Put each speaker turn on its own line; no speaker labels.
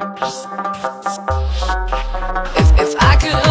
If, if I could